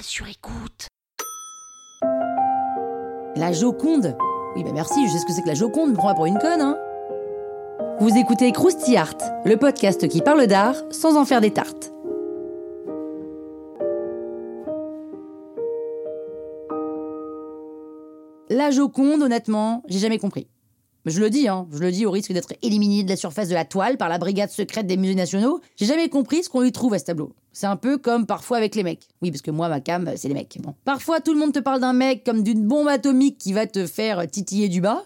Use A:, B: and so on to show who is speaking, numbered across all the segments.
A: Sur écoute. La Joconde Oui, bah merci, je sais ce que c'est que la Joconde, prends-moi pour une conne, hein Vous écoutez Krusty Art, le podcast qui parle d'art sans en faire des tartes. La Joconde, honnêtement, j'ai jamais compris. Je le dis, hein, je le dis au risque d'être éliminé de la surface de la toile par la brigade secrète des musées nationaux. J'ai jamais compris ce qu'on lui trouve à ce tableau. C'est un peu comme parfois avec les mecs. Oui, parce que moi, ma cam, c'est les mecs. Parfois, tout le monde te parle d'un mec comme d'une bombe atomique qui va te faire titiller du bas.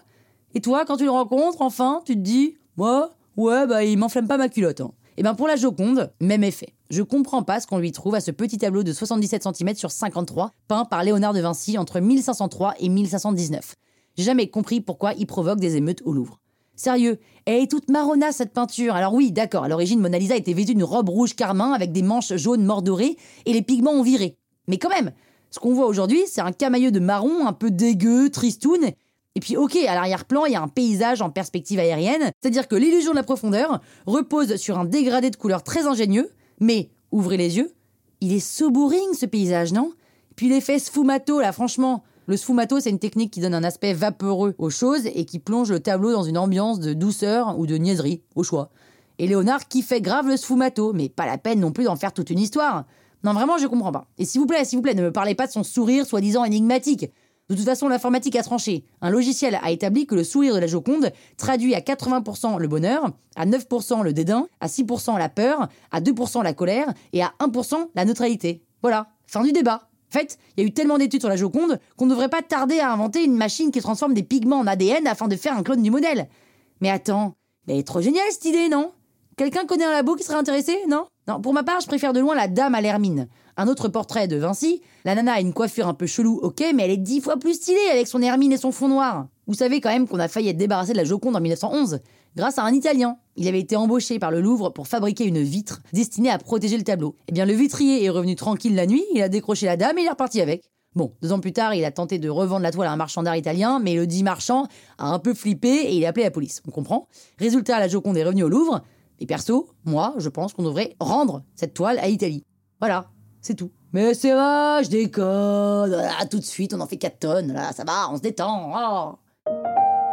A: Et toi, quand tu le rencontres, enfin, tu te dis, moi, ouais, bah, il m'enflamme pas ma culotte. Hein. Et ben pour la Joconde, même effet. Je comprends pas ce qu'on lui trouve à ce petit tableau de 77 cm sur 53, peint par Léonard de Vinci entre 1503 et 1519. J'ai jamais compris pourquoi il provoque des émeutes au Louvre. Sérieux, elle est toute marronna cette peinture. Alors oui, d'accord, à l'origine Mona Lisa était vêtue d'une robe rouge carmin avec des manches jaunes mordorées et les pigments ont viré. Mais quand même, ce qu'on voit aujourd'hui, c'est un camailleux de marron un peu dégueu, tristoun, et puis ok, à l'arrière-plan, il y a un paysage en perspective aérienne, c'est-à-dire que l'illusion de la profondeur repose sur un dégradé de couleurs très ingénieux, mais, ouvrez les yeux, il est so ce paysage, non? Puis l'effet sfumato, là, franchement, le sfumato, c'est une technique qui donne un aspect vapeureux aux choses et qui plonge le tableau dans une ambiance de douceur ou de niaiserie, au choix. Et Léonard qui fait grave le sfumato, mais pas la peine non plus d'en faire toute une histoire. Non, vraiment, je comprends pas. Et s'il vous plaît, s'il vous plaît, ne me parlez pas de son sourire soi-disant énigmatique. De toute façon, l'informatique a tranché. Un logiciel a établi que le sourire de la Joconde traduit à 80% le bonheur, à 9% le dédain, à 6% la peur, à 2% la colère et à 1% la neutralité. Voilà, fin du débat. En fait, il y a eu tellement d'études sur la Joconde qu'on ne devrait pas tarder à inventer une machine qui transforme des pigments en ADN afin de faire un clone du modèle. Mais attends, mais elle est trop géniale cette idée, non? Quelqu'un connaît un labo qui serait intéressé, non? Non, pour ma part, je préfère de loin la dame à l'hermine. Un autre portrait de Vinci, la nana a une coiffure un peu chelou, ok, mais elle est dix fois plus stylée avec son hermine et son fond noir. Vous savez quand même qu'on a failli être débarrassé de la Joconde en 1911 grâce à un Italien. Il avait été embauché par le Louvre pour fabriquer une vitre destinée à protéger le tableau. Eh bien, le vitrier est revenu tranquille la nuit, il a décroché la dame et il est reparti avec. Bon, deux ans plus tard, il a tenté de revendre la toile à un marchand d'art italien, mais le dit marchand a un peu flippé et il a appelé la police. On comprend Résultat, la Joconde est revenue au Louvre. Et perso, moi, je pense qu'on devrait rendre cette toile à l'Italie. Voilà, c'est tout. Mais c'est vrai, je déconne. Ah, tout de suite, on en fait 4 tonnes. Là, ça va, on se détend. Oh.